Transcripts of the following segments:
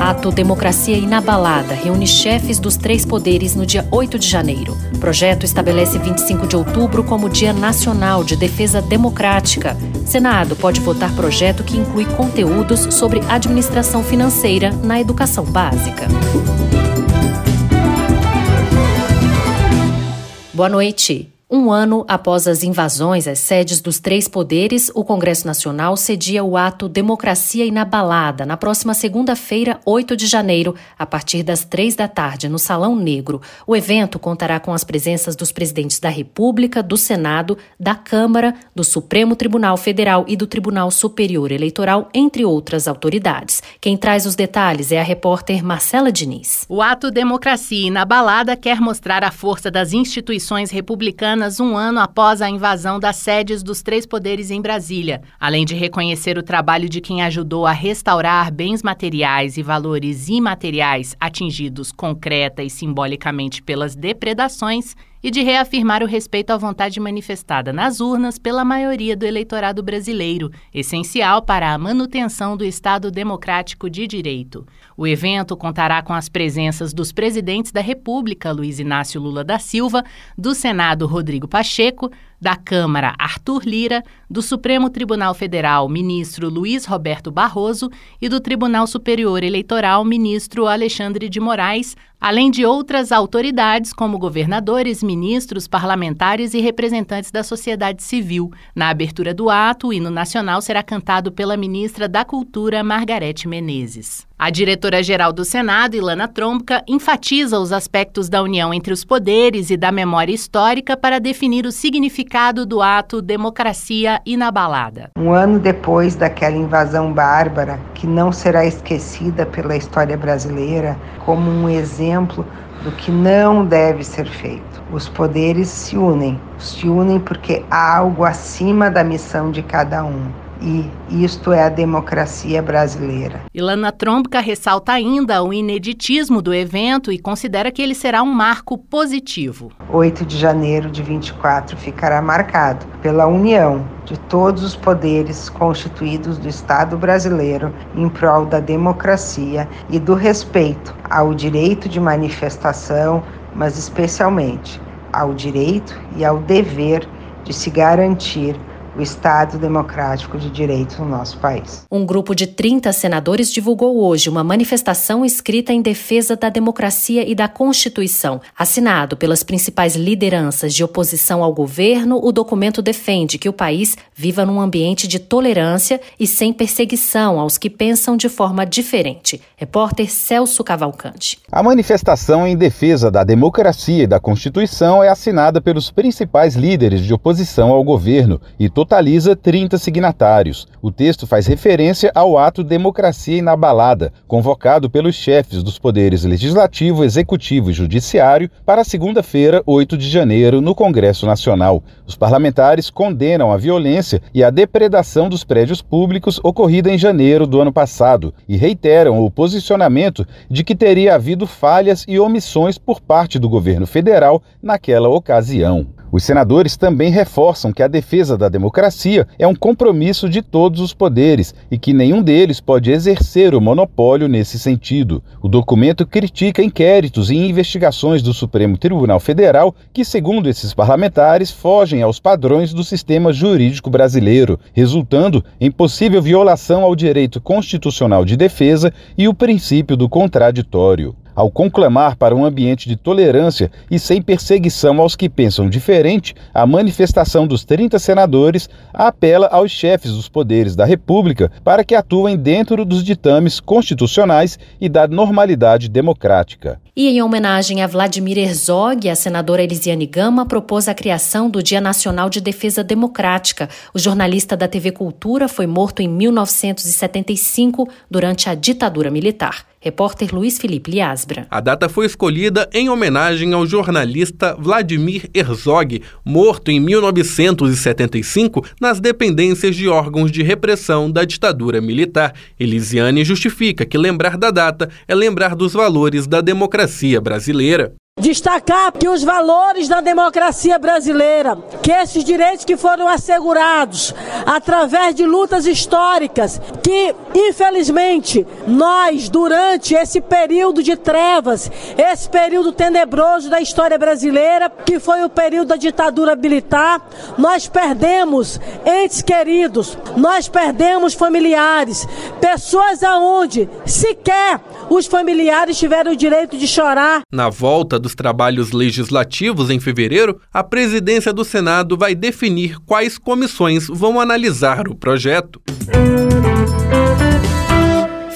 Ato Democracia Inabalada reúne chefes dos três poderes no dia 8 de janeiro. O projeto estabelece 25 de outubro como Dia Nacional de Defesa Democrática. Senado pode votar projeto que inclui conteúdos sobre administração financeira na educação básica. Boa noite. Um ano após as invasões às sedes dos três poderes, o Congresso Nacional cedia o ato Democracia Inabalada na próxima segunda-feira, 8 de janeiro, a partir das três da tarde, no Salão Negro. O evento contará com as presenças dos presidentes da República, do Senado, da Câmara, do Supremo Tribunal Federal e do Tribunal Superior Eleitoral, entre outras autoridades. Quem traz os detalhes é a repórter Marcela Diniz. O ato Democracia Inabalada quer mostrar a força das instituições republicanas apenas um ano após a invasão das sedes dos três poderes em Brasília, além de reconhecer o trabalho de quem ajudou a restaurar bens materiais e valores imateriais atingidos concreta e simbolicamente pelas depredações e de reafirmar o respeito à vontade manifestada nas urnas pela maioria do eleitorado brasileiro, essencial para a manutenção do Estado democrático de direito. O evento contará com as presenças dos presidentes da República, Luiz Inácio Lula da Silva, do Senado, Rodrigo Pacheco, da Câmara, Arthur Lira, do Supremo Tribunal Federal, ministro Luiz Roberto Barroso e do Tribunal Superior Eleitoral, ministro Alexandre de Moraes, além de outras autoridades como governadores, ministros, parlamentares e representantes da sociedade civil. Na abertura do ato, o hino nacional será cantado pela ministra da Cultura, Margarete Menezes. A diretora-geral do Senado, Ilana Tromka, enfatiza os aspectos da união entre os poderes e da memória histórica para definir o significado do ato Democracia Inabalada. Um ano depois daquela invasão bárbara, que não será esquecida pela história brasileira como um exemplo do que não deve ser feito. Os poderes se unem, se unem porque há algo acima da missão de cada um e isto é a democracia brasileira. Ilana Trombica ressalta ainda o ineditismo do evento e considera que ele será um marco positivo. 8 de janeiro de 24 ficará marcado pela união de todos os poderes constituídos do Estado brasileiro em prol da democracia e do respeito ao direito de manifestação, mas especialmente ao direito e ao dever de se garantir o Estado democrático de direito no nosso país. Um grupo de 30 senadores divulgou hoje uma manifestação escrita em defesa da democracia e da Constituição. Assinado pelas principais lideranças de oposição ao governo, o documento defende que o país viva num ambiente de tolerância e sem perseguição aos que pensam de forma diferente. Repórter Celso Cavalcante. A manifestação em defesa da democracia e da Constituição é assinada pelos principais líderes de oposição ao governo e totaliza 30 signatários. O texto faz referência ao ato Democracia Inabalada, convocado pelos chefes dos poderes legislativo, executivo e judiciário para segunda-feira, 8 de janeiro, no Congresso Nacional. Os parlamentares condenam a violência e a depredação dos prédios públicos ocorrida em janeiro do ano passado e reiteram o posicionamento de que teria havido falhas e omissões por parte do governo federal naquela ocasião. Os senadores também reforçam que a defesa da democracia é um compromisso de todos os poderes e que nenhum deles pode exercer o monopólio nesse sentido. O documento critica inquéritos e investigações do Supremo Tribunal Federal que, segundo esses parlamentares, fogem aos padrões do sistema jurídico brasileiro, resultando em possível violação ao direito constitucional de defesa e o princípio do contraditório ao conclamar para um ambiente de tolerância e sem perseguição aos que pensam diferente, a manifestação dos 30 senadores apela aos chefes dos poderes da República para que atuem dentro dos ditames constitucionais e da normalidade democrática. E em homenagem a Vladimir Herzog, a senadora Elisiane Gama propôs a criação do Dia Nacional de Defesa Democrática. O jornalista da TV Cultura foi morto em 1975 durante a ditadura militar. Repórter Luiz Felipe Liasbra. A data foi escolhida em homenagem ao jornalista Vladimir Herzog, morto em 1975 nas dependências de órgãos de repressão da ditadura militar. Elisiane justifica que lembrar da data é lembrar dos valores da democracia brasileira. Destacar que os valores da democracia brasileira, que esses direitos que foram assegurados através de lutas históricas, que infelizmente nós, durante esse período de trevas, esse período tenebroso da história brasileira, que foi o período da ditadura militar, nós perdemos entes queridos, nós perdemos familiares, pessoas aonde sequer os familiares tiveram o direito de chorar. Na volta dos trabalhos legislativos em fevereiro, a presidência do Senado vai definir quais comissões vão analisar o projeto.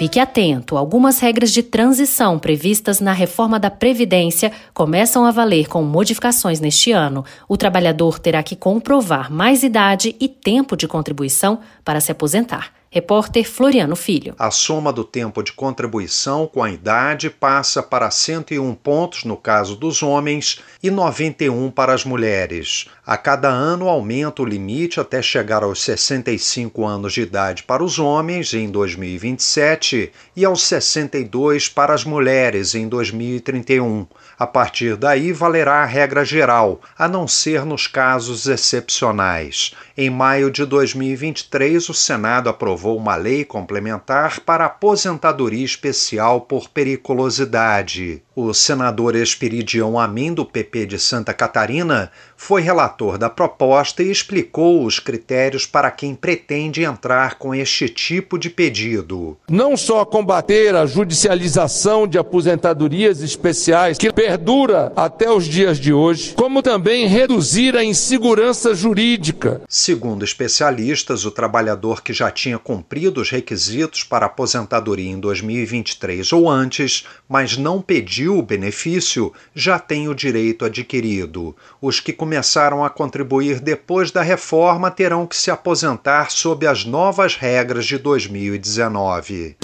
Fique atento, algumas regras de transição previstas na reforma da Previdência começam a valer com modificações neste ano. O trabalhador terá que comprovar mais idade e tempo de contribuição para se aposentar. Repórter Floriano Filho. A soma do tempo de contribuição com a idade passa para 101 pontos no caso dos homens e 91 para as mulheres. A cada ano aumenta o limite até chegar aos 65 anos de idade para os homens em 2027 e aos 62 para as mulheres em 2031. A partir daí valerá a regra geral, a não ser nos casos excepcionais. Em maio de 2023, o Senado aprovou uma lei complementar para aposentadoria especial por periculosidade. O senador Espiridião Amin, do PP de Santa Catarina, foi relator da proposta e explicou os critérios para quem pretende entrar com este tipo de pedido. Não só combater a judicialização de aposentadorias especiais, que perdura até os dias de hoje, como também reduzir a insegurança jurídica. Segundo especialistas, o trabalhador que já tinha cumprido os requisitos para aposentadoria em 2023 ou antes, mas não pediu o benefício, já tem o direito adquirido. Os que começaram a contribuir depois da reforma terão que se aposentar sob as novas regras de 2019.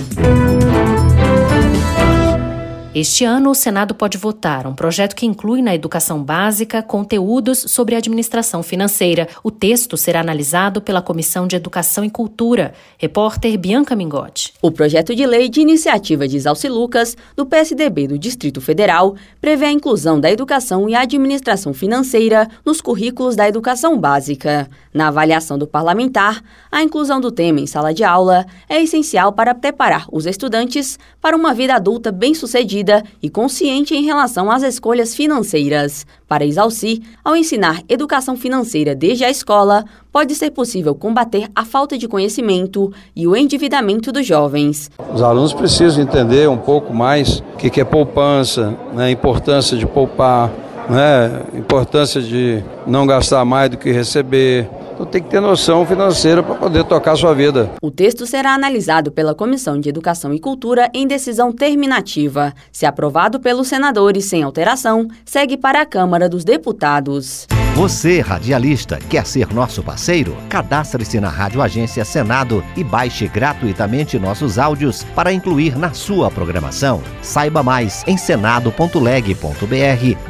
Este ano, o Senado pode votar um projeto que inclui na educação básica conteúdos sobre administração financeira. O texto será analisado pela Comissão de Educação e Cultura. Repórter Bianca Mingotti. O projeto de lei de iniciativa de Isalci Lucas, do PSDB do Distrito Federal, prevê a inclusão da educação e administração financeira nos currículos da educação básica. Na avaliação do parlamentar, a inclusão do tema em sala de aula é essencial para preparar os estudantes para uma vida adulta bem-sucedida e consciente em relação às escolhas financeiras. Para Isalci, ao ensinar educação financeira desde a escola, pode ser possível combater a falta de conhecimento e o endividamento dos jovens. Os alunos precisam entender um pouco mais o que é poupança, né, a importância de poupar, né, a importância de não gastar mais do que receber, então tem que ter noção financeira para poder tocar a sua vida. O texto será analisado pela Comissão de Educação e Cultura em decisão terminativa. Se aprovado pelos senadores sem alteração, segue para a Câmara dos Deputados. Você, radialista, quer ser nosso parceiro? Cadastre-se na Rádio Agência Senado e baixe gratuitamente nossos áudios para incluir na sua programação. Saiba mais em senado.leg.br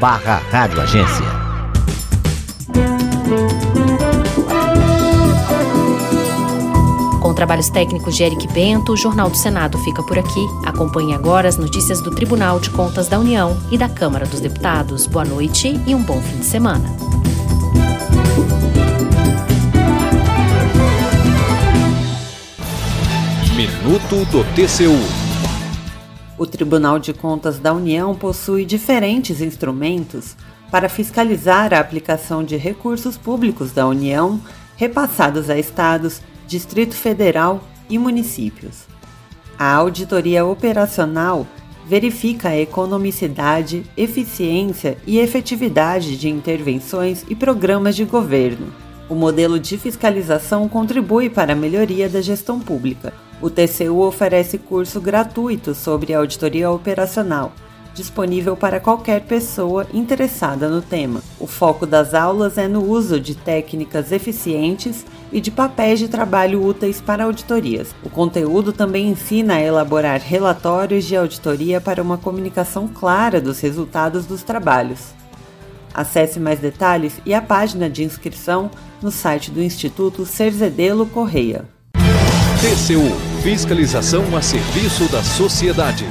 barra Rádio trabalhos técnicos de Eric Bento, o Jornal do Senado fica por aqui. Acompanhe agora as notícias do Tribunal de Contas da União e da Câmara dos Deputados. Boa noite e um bom fim de semana. Minuto do TCU. O Tribunal de Contas da União possui diferentes instrumentos para fiscalizar a aplicação de recursos públicos da União repassados a estados Distrito Federal e municípios. A auditoria operacional verifica a economicidade, eficiência e efetividade de intervenções e programas de governo. O modelo de fiscalização contribui para a melhoria da gestão pública. O TCU oferece curso gratuito sobre auditoria operacional disponível para qualquer pessoa interessada no tema. O foco das aulas é no uso de técnicas eficientes e de papéis de trabalho úteis para auditorias. O conteúdo também ensina a elaborar relatórios de auditoria para uma comunicação clara dos resultados dos trabalhos. Acesse mais detalhes e a página de inscrição no site do Instituto Cerzedelo Correia. TCU Fiscalização a serviço da sociedade.